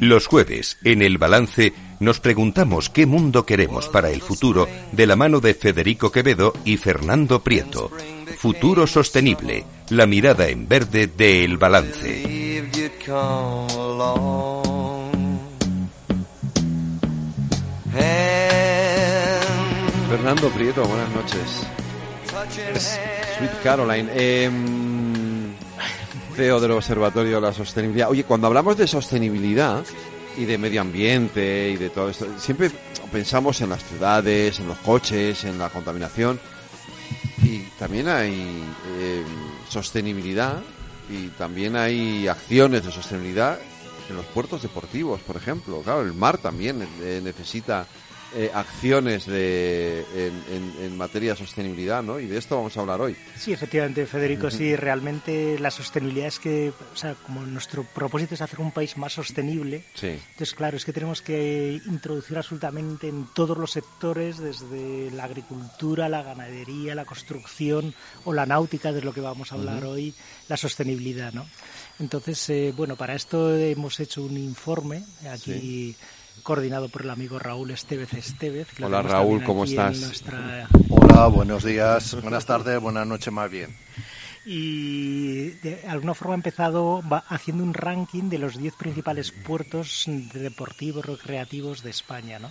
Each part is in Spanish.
Los jueves, en el balance, nos preguntamos qué mundo queremos para el futuro de la mano de Federico Quevedo y Fernando Prieto. Futuro sostenible, la mirada en verde de El Balance. Fernando Prieto, buenas noches. Es Sweet Caroline. em, CEO del Observatorio de la Sostenibilidad. Oye, cuando hablamos de sostenibilidad y de medio ambiente y de todo esto, siempre pensamos en las ciudades, en los coches, en la contaminación. Y también hay em, sostenibilidad y también hay acciones de sostenibilidad en los puertos deportivos, por ejemplo. Claro, el mar también necesita eh, acciones de, en, en- en materia de sostenibilidad, ¿no? Y de esto vamos a hablar hoy. Sí, efectivamente, Federico, sí, realmente la sostenibilidad es que, o sea, como nuestro propósito es hacer un país más sostenible, Sí. entonces, claro, es que tenemos que introducir absolutamente en todos los sectores, desde la agricultura, la ganadería, la construcción o la náutica, de lo que vamos a hablar hoy, la sostenibilidad, ¿no? Entonces, eh, bueno, para esto hemos hecho un informe aquí coordinado por el amigo Raúl Estevez Estevez. que Hola, Raúl, ¿cómo estás? nuestra Hola, buenos días, buenas tardes, buenas noches más bien. y de alguna forma ha empezado va haciendo un ranking de los 10 principales puertos deportivos recreativos de España, ¿no?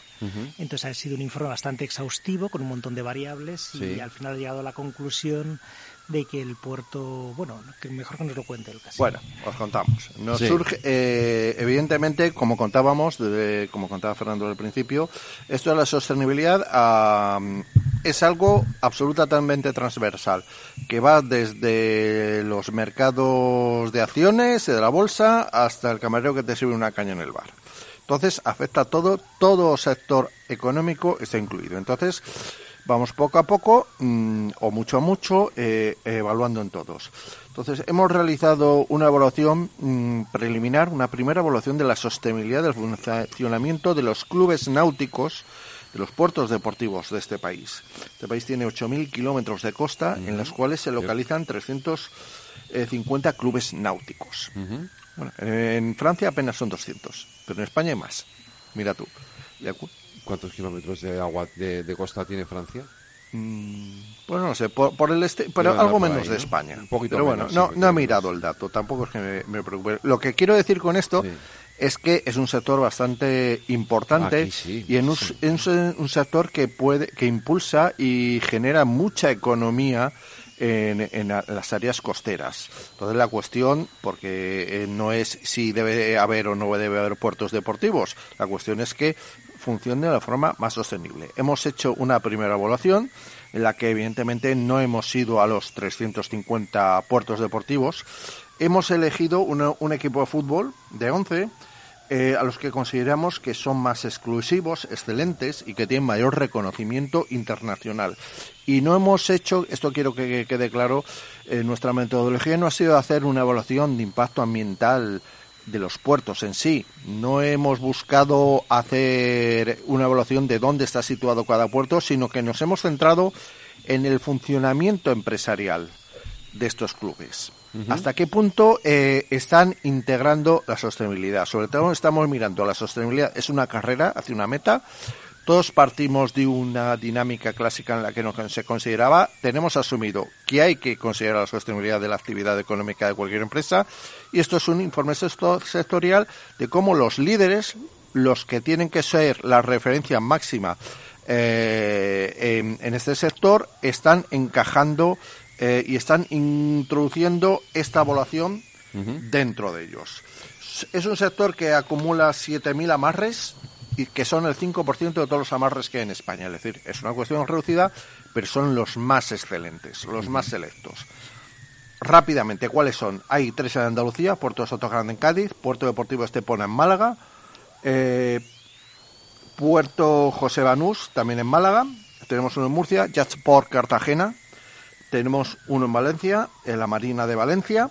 Entonces ha sido un informe bastante exhaustivo con un montón de variables y al final ha llegado a la conclusión de que el puerto, bueno, que mejor que nos lo cuente el casi. Bueno, os contamos. Nos Sí. surge, eh, evidentemente, como contábamos, de- como contaba Fernando al principio, esto de la sostenibilidad ah, es algo absolutamente transversal, que va desde los mercados de acciones, de la bolsa, hasta el camarero que te sirve una caña en el bar. Entonces, afecta a todo, todo sector económico está incluido. Entonces, vamos poco a poco, mm, o mucho a mucho, eh, evaluando en todos. Entonces, hemos realizado una evaluación mm, preliminar, una primera evaluación de la sostenibilidad del funcionamiento de los clubes náuticos de los puertos deportivos de este país. Este país tiene 8.000 kilómetros de costa en los cuales se localizan 350 clubes náuticos. Bueno, en Francia apenas son 200, pero en España hay más. Mira tú. ¿De acu- ¿Cuántos kilómetros de agua de, de costa tiene Francia? Mm, Pues no sé, por, por el este, pero Debe algo menos ahí, de ¿no? España. Un poquito pero bueno, menos, no, he mirado el dato, tampoco es que me, me preocupe. Lo que quiero decir con esto Sí. es que es un sector bastante importante sí, y en un, en sector que puede, que impulsa y genera mucha economía en, las áreas costeras. Entonces la cuestión, porque eh, no es si debe haber o no debe haber puertos deportivos, la cuestión es que funcione de la forma más sostenible. Hemos hecho una primera evaluación en la que evidentemente no hemos ido a los 350 puertos deportivos. Hemos elegido un equipo de fútbol de 11 eh, a los que consideramos que son más exclusivos, excelentes y que tienen mayor reconocimiento internacional. Y no hemos hecho, esto quiero que quede claro, eh, nuestra metodología no ha sido hacer una evaluación de impacto ambiental de los puertos en sí. No hemos buscado hacer una evaluación de dónde está situado cada puerto, sino que nos hemos centrado en el funcionamiento empresarial de estos clubes. ¿Hasta qué punto eh, están integrando la sostenibilidad? Sobre todo estamos mirando la sostenibilidad. Es una carrera hacia una meta. Todos partimos de una dinámica clásica en la que no se consideraba. Tenemos asumido que hay que considerar la sostenibilidad de la actividad económica de cualquier empresa. Y esto es un informe secto- sectorial de cómo los líderes, los que tienen que ser la referencia máxima eh, en, en este sector, están encajando eh, y están introduciendo esta evaluación dentro de ellos. Es un sector que acumula 7.000 amarres y que son el 5% de todos los amarres que hay en España. Es decir, es una cuestión reducida, pero son los más excelentes, los más selectos. Rápidamente, ¿cuáles son? Hay tres en Andalucía, Puerto de Sotogrande en Cádiz, Puerto Deportivo Estepona en Málaga, eh, Puerto José Banús, también en Málaga. Tenemos uno en Murcia. Jazzport Cartagena. Tenemos uno en Valencia, en la Marina de Valencia.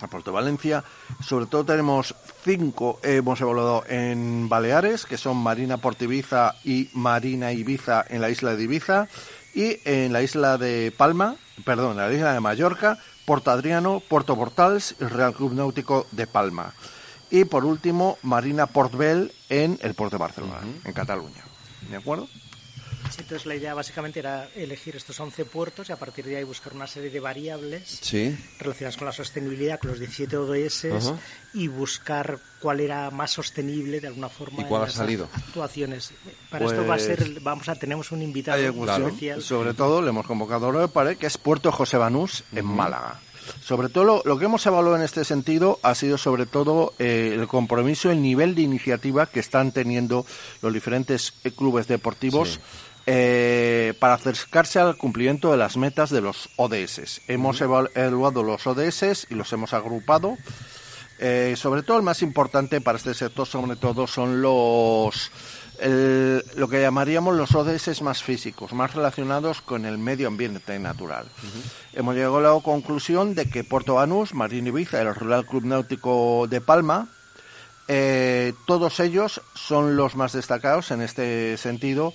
A Puerto Valencia. Sobre todo tenemos cinco, hemos evaluado en Baleares, que son Marina Portibiza y Marina Ibiza en la isla de Ibiza. Y en la isla de Palma, perdón, en la isla de Mallorca, Porto Adriano, Puerto Portals y Real Club Náutico de Palma. Y por último, Marina Portbel en el puerto de Barcelona, en Cataluña. ¿De acuerdo? Sí, entonces la idea básicamente era elegir estos 11 puertos y a partir de ahí buscar una serie de variables Sí. relacionadas con la sostenibilidad, con los 17 ODS y buscar cuál era más sostenible de alguna forma. ¿Y cuál en ha las salido? Actuaciones. Para esto va a ser, vamos a, tenemos un invitado especial. Sobre todo le hemos convocado ahora para que es Puerto José Banús en Málaga. Sobre todo lo, lo que hemos evaluado en este sentido ha sido sobre todo eh, el compromiso, el nivel de iniciativa que están teniendo los diferentes eh, clubes deportivos eh, para acercarse al cumplimiento de las metas de los ODS. Hemos eval- evaluado los ODS y los hemos agrupado. Eh, sobre todo el más importante para este sector, sobre todo, son los el- lo que llamaríamos los ODS más físicos, más relacionados con el medio ambiente natural. Hemos llegado a la conclusión de que Puerto Banús, Marín Ibiza el Real Club Náutico de Palma, eh, todos ellos son los más destacados en este sentido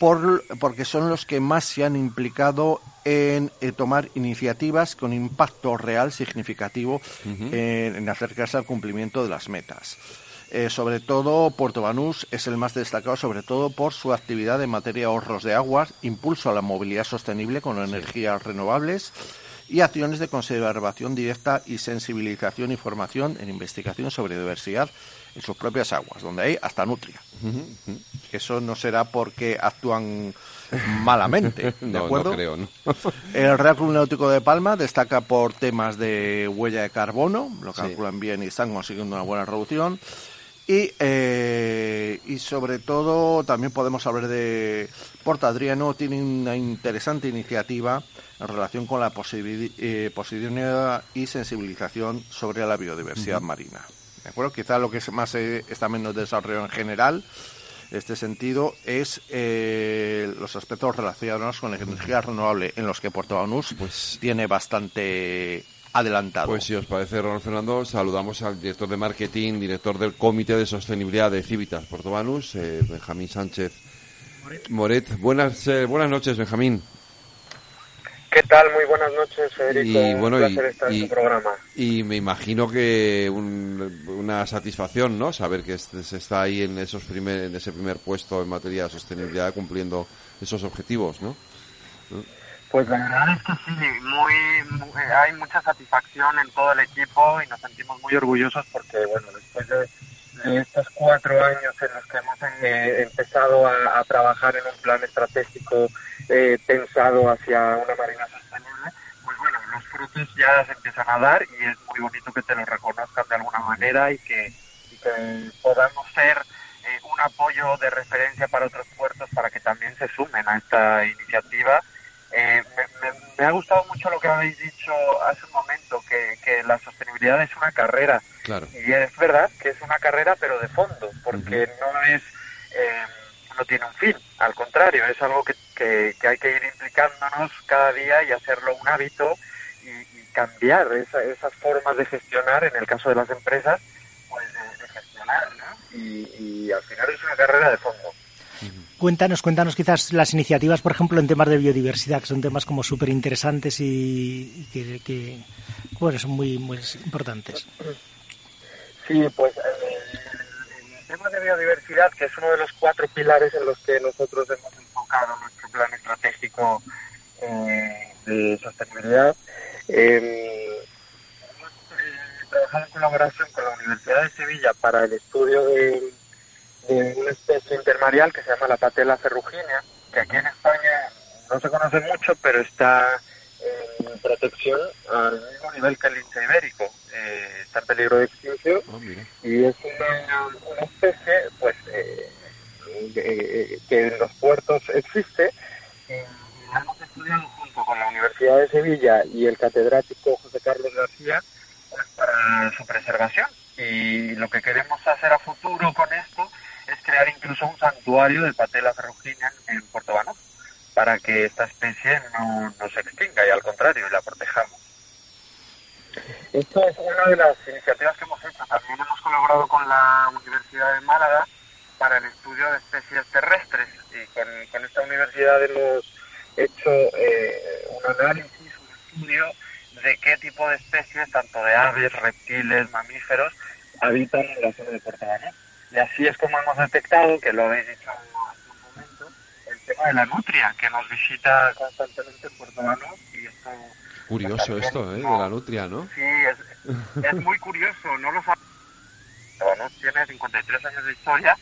por, porque son los que más se han implicado en eh, tomar iniciativas con impacto real significativo en, en acercarse al cumplimiento de las metas. Eh, sobre todo, Puerto Banús es el más destacado, sobre todo por su actividad en materia de ahorros de aguas, impulso a la movilidad sostenible con energías renovables y acciones de conservación directa y sensibilización y formación en investigación sobre diversidad en sus propias aguas, donde hay hasta nutria. Eso no será porque actúan malamente, ¿de No, acuerdo? no creo, ¿no? El Real Club Náutico de Palma destaca por temas de huella de carbono, lo Sí. calculan bien y están consiguiendo una buena reducción. Y, eh, y sobre todo también podemos hablar de Porta Adriano, tiene una interesante iniciativa en relación con la eh, posibilidad y sensibilización sobre la biodiversidad marina. ¿De acuerdo? Quizá lo que es más eh, está menos desarrollado en general en este sentido es eh, los aspectos relacionados con la energía renovable en los que Puerto Banús Pues- tiene bastante adelantado. Pues si os parece, Ronald Fernando, saludamos al director de marketing, director del Comité de Sostenibilidad de Civitas Puerto Banús, eh, Benjamín Sánchez Moret. Buenas, eh, buenas noches, Benjamín. ¿Qué tal? Muy buenas noches, Federico. Y bueno, Un y- placer estar y- en tu programa. Y me imagino que un- una satisfacción, ¿no? Saber que este- se está ahí en esos primer, en ese primer puesto en materia de sostenibilidad cumpliendo esos objetivos, ¿no? Pues la verdad es que sí, muy, muy- hay mucha satisfacción en todo el equipo y nos sentimos muy orgullosos porque, bueno, después de, de estos cuatro años en los que hemos eh, empezado a, a trabajar en un plan estratégico eh, pensado hacia una marina sostenible, pues bueno, los frutos ya se empiezan a dar y es muy bonito que te lo reconozcan de alguna manera y que, y que podamos ser eh, un apoyo de referencia para otros puertos para que también se sumen a esta iniciativa. Eh, me, me- me ha gustado mucho lo que habéis dicho hace un momento, que, que la sostenibilidad es una carrera. Claro. Y es verdad que es una carrera, pero de fondo, porque no es, eh, no tiene un fin. Al contrario, es algo que, que, que hay que ir implicándonos cada día y hacerlo un hábito y, y cambiar esa- esas formas de gestionar, en el caso de las empresas, pues de, de gestionar, ¿no? Y, y al final es una carrera de fondo. Cuéntanos, cuéntanos quizás las iniciativas, por ejemplo, en temas de biodiversidad, que son temas como súper interesantes y, que, que, bueno, son muy, muy importantes. Sí, pues eh, el tema de biodiversidad, que es uno de los cuatro pilares en los que nosotros hemos enfocado plan estratégico eh, de sostenibilidad, eh, hemos eh, trabajado en colaboración con la Universidad de Sevilla para el estudio de, de una especie intermareal que se llama la patela ferruginea, que aquí en España no se conoce mucho, pero está en protección al mismo nivel que el lince ibérico. Eh, está en peligro de extinción mira. y es una, una especie pues eh, de- que en los puertos existe y la hemos estudiado junto con la Universidad de Sevilla y el catedrático José Carlos García pues, para su preservación y lo que queremos hacer a futuro con esto es crear incluso un santuario de patela ferruginia en Puerto Banús para que esta especie no, no se extinga y al contrario, la protejamos. Esto es una de las iniciativas que hemos hecho. También hemos colaborado con la Universidad de Málaga para el estudio de especies terrestres y con, con esta universidad hemos hecho eh, un análisis, de qué tipo de especies, tanto de aves, reptiles, mamíferos, habitan en la zona de Puerto Banús. Y así es como hemos detectado, que lo habéis dicho hace un momento, el tema de la nutria, que nos visita constantemente en Puerto Banús y esto... Curioso pues, esto, ¿eh? De la nutria, ¿no? Sí, es, es muy curioso, no lo sabemos. Banús tiene 53 años de historia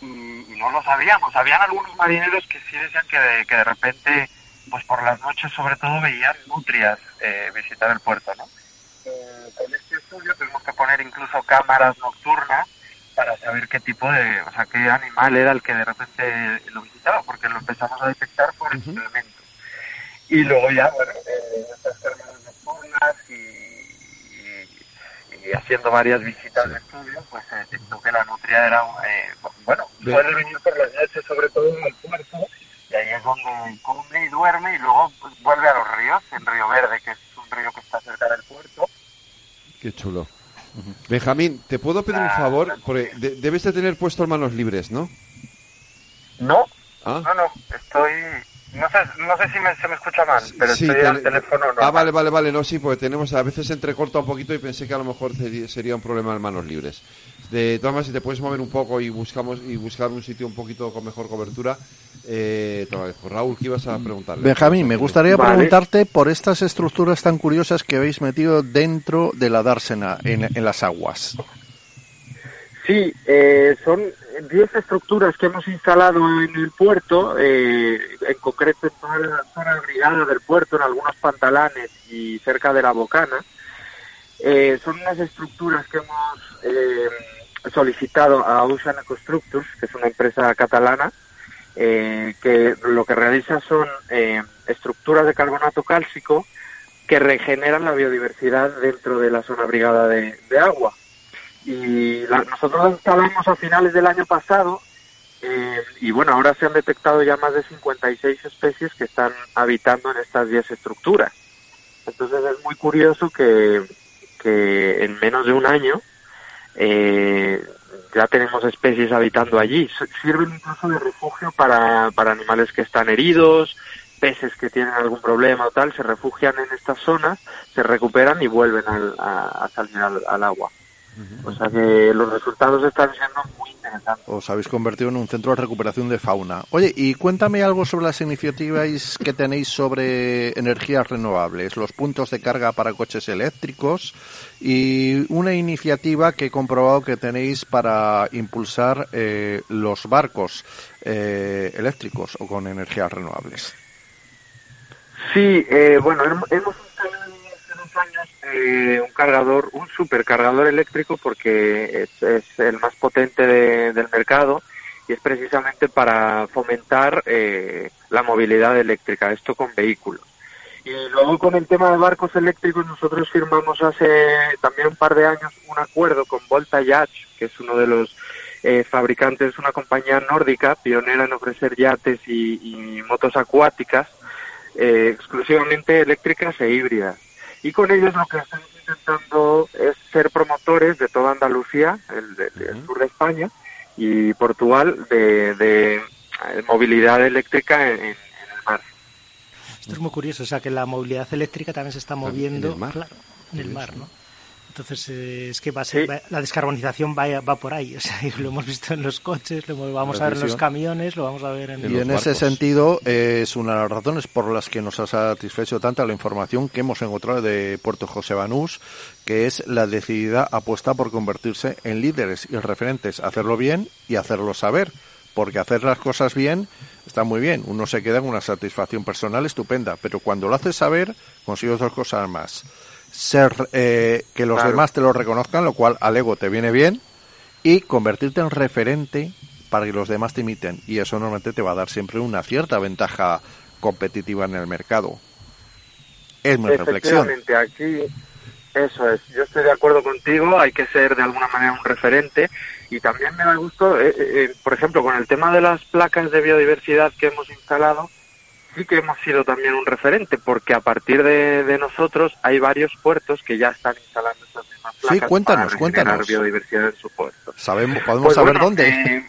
y, y, no lo sabíamos. Habían algunos marineros que sí decían que de, que de repente, pues por las noches sobre todo, veían nutrias eh, visitar el puerto, ¿no? Eh, con este estudio tuvimos que poner incluso cámaras nocturnas para saber qué tipo de, o sea, qué animal era el que de repente lo visitaba, porque lo empezamos a detectar por uh -huh. experimentos. Y luego ya, bueno, eh, estas cámaras nocturnas y, y, haciendo varias visitas sí. de estudio, pues se detectó que la nutria era, eh, bueno, suele venir por las noches, sobre todo en el puerto, ahí es donde come y duerme, y luego pues, vuelve a los ríos, en Río Verde, que es un río que está cerca del puerto. Qué chulo. Uh -huh. Benjamín, ¿te puedo pedir un favor? Porque de debes de tener puesto manos libres, ¿no? No, ¿Ah? no, no, estoy... No sé, no sé si me, se me escucha mal, pero sí, estoy al teléfono normal. Ah, vale, vale, vale, no, sí, porque tenemos, a veces entrecorta un poquito y pensé que a lo mejor sería un problema en manos libres. De todas maneras, si te puedes mover un poco y buscamos y buscar un sitio un poquito con mejor cobertura, eh, te. Raúl, ¿qué ibas a preguntarle? Benjamín, me gustaría vale. preguntarte por estas estructuras tan curiosas que habéis metido dentro de la dársena, en, en las aguas. Sí, eh, son 10 estructuras que hemos instalado en el puerto, eh, en concreto en toda la zona brigada del puerto, en algunos pantalanes y cerca de la bocana. Eh, son unas estructuras que hemos eh, solicitado a Ocean Constructors, que es una empresa catalana, eh, que lo que realiza son estructuras de carbonato cálcico que regeneran la biodiversidad dentro de la zona brigada de, de agua y la, nosotros la instalamos a finales del año pasado eh, y bueno, ahora se han detectado ya más de 56 especies que están habitando en estas 10 estructuras. Entonces es muy curioso que, que en menos de un año eh, ya tenemos especies habitando allí. Sirven incluso de refugio para, para animales que están heridos, peces que tienen algún problema o tal, se refugian en estas zonas, se recuperan y vuelven al, a, a, salir al, al agua. O sea que los resultados están siendo Os habéis convertido en un centro de recuperación de fauna. Oye, y cuéntame algo sobre las iniciativas que tenéis sobre energías renovables, los puntos de carga para coches eléctricos y una iniciativa que he comprobado que tenéis para impulsar eh, los barcos eh, eléctricos o con energías renovables. Sí, eh, bueno, hemos eh, un cargador, un supercargador eléctrico porque es, el más potente de, del mercado y es precisamente para fomentar eh, la movilidad eléctrica, esto con vehículos. Y luego con el tema de barcos eléctricos nosotros firmamos hace también un par de años un acuerdo con Volta Yacht, que es uno de los eh, fabricantes, una compañía nórdica pionera en ofrecer yates y, y motos acuáticas eh, exclusivamente eléctricas e híbridas y con ellos lo que estamos intentando es ser promotores de toda Andalucía, el, de, de, el sur de España y Portugal de, de movilidad eléctrica en, en, el mar. Esto es muy curioso, o sea que la movilidad eléctrica también se está moviendo en el mar, claro, en el mar ¿no? Entonces eh, es que va a ser, sí. va, la descarbonización va, va por ahí, o sea, lo hemos visto en los coches, lo vamos a ver en los camiones, lo vamos a ver en y los en ese sentido eh, es una de las razones por las que nos ha satisfecho tanta la información que hemos encontrado de Puerto José Banús, que es la decidida apuesta por convertirse en líderes y referentes, hacerlo bien y hacerlo saber, porque hacer las cosas bien está muy bien, uno se queda con una satisfacción personal estupenda, pero cuando lo haces saber consigues dos cosas más ser eh, que los claro. demás te lo reconozcan, lo cual al ego te viene bien, y convertirte en referente para que los demás te imiten. Y eso normalmente te va a dar siempre una cierta ventaja competitiva en el mercado. Es mi reflexión. Aquí, Eso es, yo estoy de acuerdo contigo, hay que ser de alguna manera un referente y también me da gusto, eh, eh, eh, por ejemplo, con el tema de las placas de biodiversidad que hemos instalado, sí que hemos sido también un referente, porque a partir de, nosotros hay varios puertos que ya están instalando estas mismas placas sí, cuéntanos, para cuéntanos. biodiversidad en su puerto. Sabemos, podemos pues saber dónde.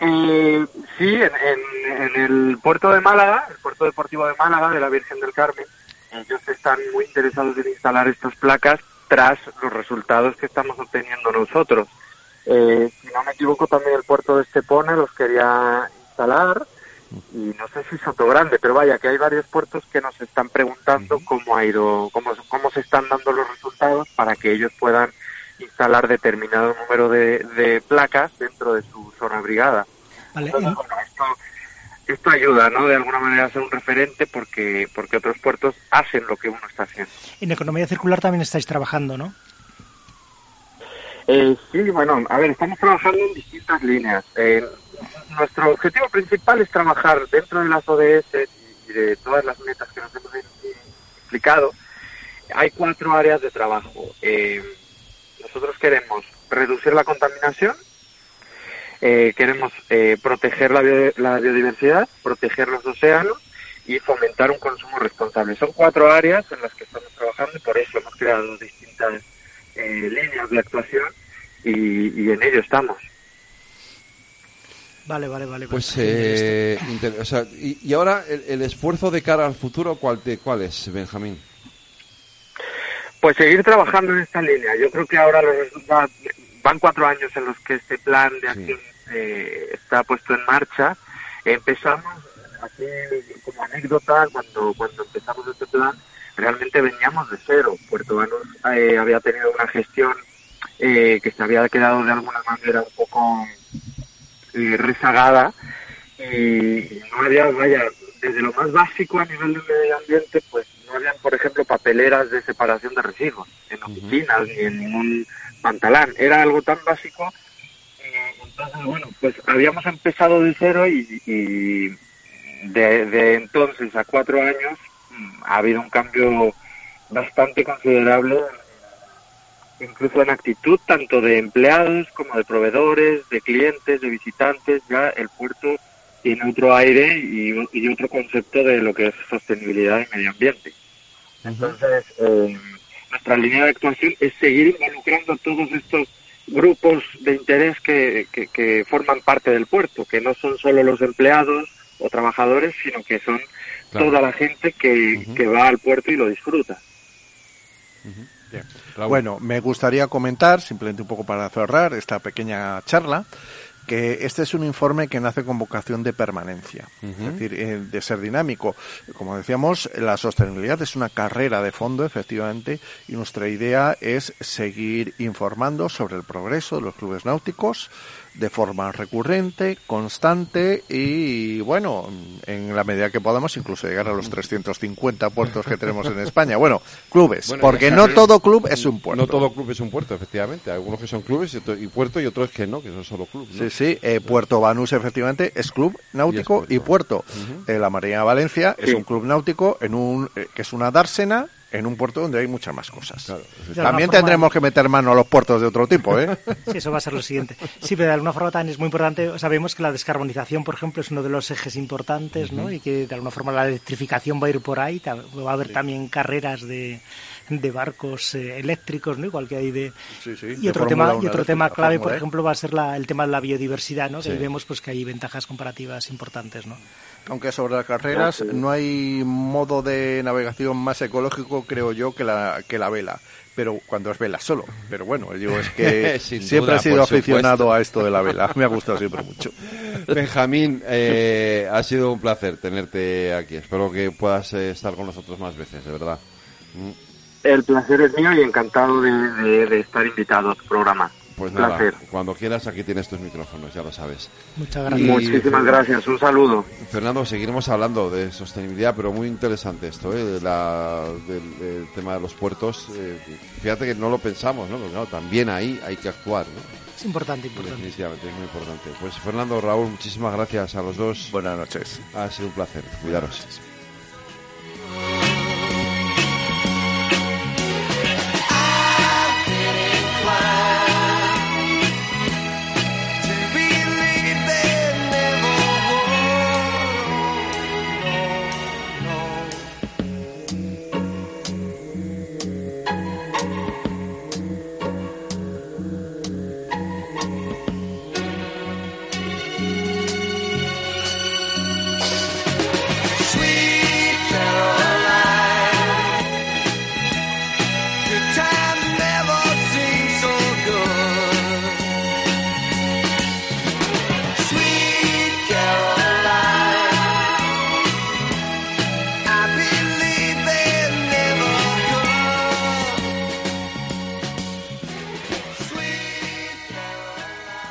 Eh, sí, en, en, el puerto de Málaga, el puerto deportivo de Málaga de la Virgen del Carmen, ellos están muy interesados en instalar estas placas tras los resultados que estamos obteniendo nosotros. Eh, si no me equivoco, también el puerto de Estepona los quería instalar y no sé si Soto Grande, pero vaya que hay varios puertos que nos están preguntando cómo ha ido, cómo, cómo se están dando los resultados para que ellos puedan instalar determinado número de, placas dentro de su zona brigada. esto, esto ayuda, ¿no? De alguna manera a ser un referente porque, porque otros puertos hacen lo que uno está haciendo. En economía circular también estáis trabajando, ¿no? Eh, sí, bueno, a ver, estamos trabajando en distintas líneas. Eh, nuestro objetivo principal es trabajar dentro de las ODS y de todas las metas que nos hemos explicado. Hay cuatro áreas de trabajo. Eh, nosotros queremos reducir la contaminación, eh, queremos eh, proteger la, biodiversidad, proteger los océanos y fomentar un consumo responsable. Son cuatro áreas en las que estamos trabajando y por eso hemos creado distintas líneas de actuación y en ello estamos. Vale, vale, vale. Pues, eh, y, ahora el, esfuerzo de cara al futuro, ¿cuál, cuál es, Benjamín? Pues seguir trabajando en esta línea. Yo creo que ahora los van cuatro años en los que este plan de acción eh, está puesto en marcha. Empezamos, así como anécdota, cuando, cuando empezamos este plan, realmente veníamos de cero. Puerto Banús eh, había tenido una gestión que se había quedado de alguna manera un poco eh, rezagada y no había, vaya, desde lo más básico a nivel de medio ambiente, pues no habían, por ejemplo, papeleras de separación de residuos en oficinas ni en ningún pantalán. Era algo tan básico. Eh, entonces, bueno, pues habíamos empezado de cero y, de, de, entonces a cuatro años mm, ha habido un cambio bastante considerable incluso en actitud tanto de empleados como de proveedores, de clientes, de visitantes, ya el puerto tiene otro aire y, otro concepto de lo que es sostenibilidad y medio ambiente. Entonces, eh, nuestra línea de actuación es seguir involucrando a todos estos grupos de interés que, que, forman parte del puerto, que no son solo los empleados o trabajadores, sino que son toda la gente que, que va al puerto y lo disfruta. Bueno, me gustaría comentar, simplemente un poco para cerrar esta pequeña charla, que este es un informe que nace con vocación de permanencia, es decir, eh, de ser dinámico. Como decíamos, la sostenibilidad es una carrera de fondo, efectivamente, y nuestra idea es seguir informando sobre el progreso de los clubes náuticos, de forma recurrente, constante y, bueno, en la medida que podamos, incluso llegar a los 350 puertos que tenemos en España. Bueno, clubes, porque no todo club es un puerto. No todo club es un puerto, efectivamente. Algunos que son clubes y puerto y otros que no, que son solo clubes. Sí, sí. Eh, puerto Banús, efectivamente, es club náutico y, puerto. Eh, la Marina Valencia es un club náutico en un eh, que es una dársena en un puerto donde hay muchas más cosas. también tendremos que meter mano a los puertos de otro tipo, ¿eh? Sí, eso va a ser lo siguiente. Sí, pero de alguna forma también es muy importante, sabemos que la descarbonización, por ejemplo, es uno de los ejes importantes, ¿no? Y que de alguna forma la electrificación va a ir por ahí, va a haber también carreras de, de barcos eh, eléctricos, ¿no? Igual que hay de... y, otro tema, y otro tema clave, por ejemplo, va a ser la, el tema de la biodiversidad, ¿no? Que vemos pues que hay ventajas comparativas importantes, ¿no? Aunque sobre las carreras no hay modo de navegación más ecológico, creo yo, que la, que la vela. Pero cuando es vela solo. Pero bueno, yo es que siempre he sido aficionado a esto de la vela. Me ha gustado siempre mucho. Benjamín, eh, ha sido un placer tenerte aquí. Espero que puedas eh, estar con nosotros más veces, de verdad. Mm. El placer es mío y encantado de estar invitado a tu programa. Pues nada, cuando quieras aquí tienes tus micrófonos, ya lo sabes. Muchas gracias. Muchísimas gracias, un saludo. Fernando, seguiremos hablando de sostenibilidad, pero muy interesante esto, ¿eh? del, tema de los puertos. Eh, fíjate que no lo pensamos, ¿no? Pero también ahí hay que actuar, ¿no? Es importante, importante. Definitivamente, es muy importante. Pues Fernando, Raúl, muchísimas gracias a los dos. Buenas noches. Ha sido un placer. Cuidaros.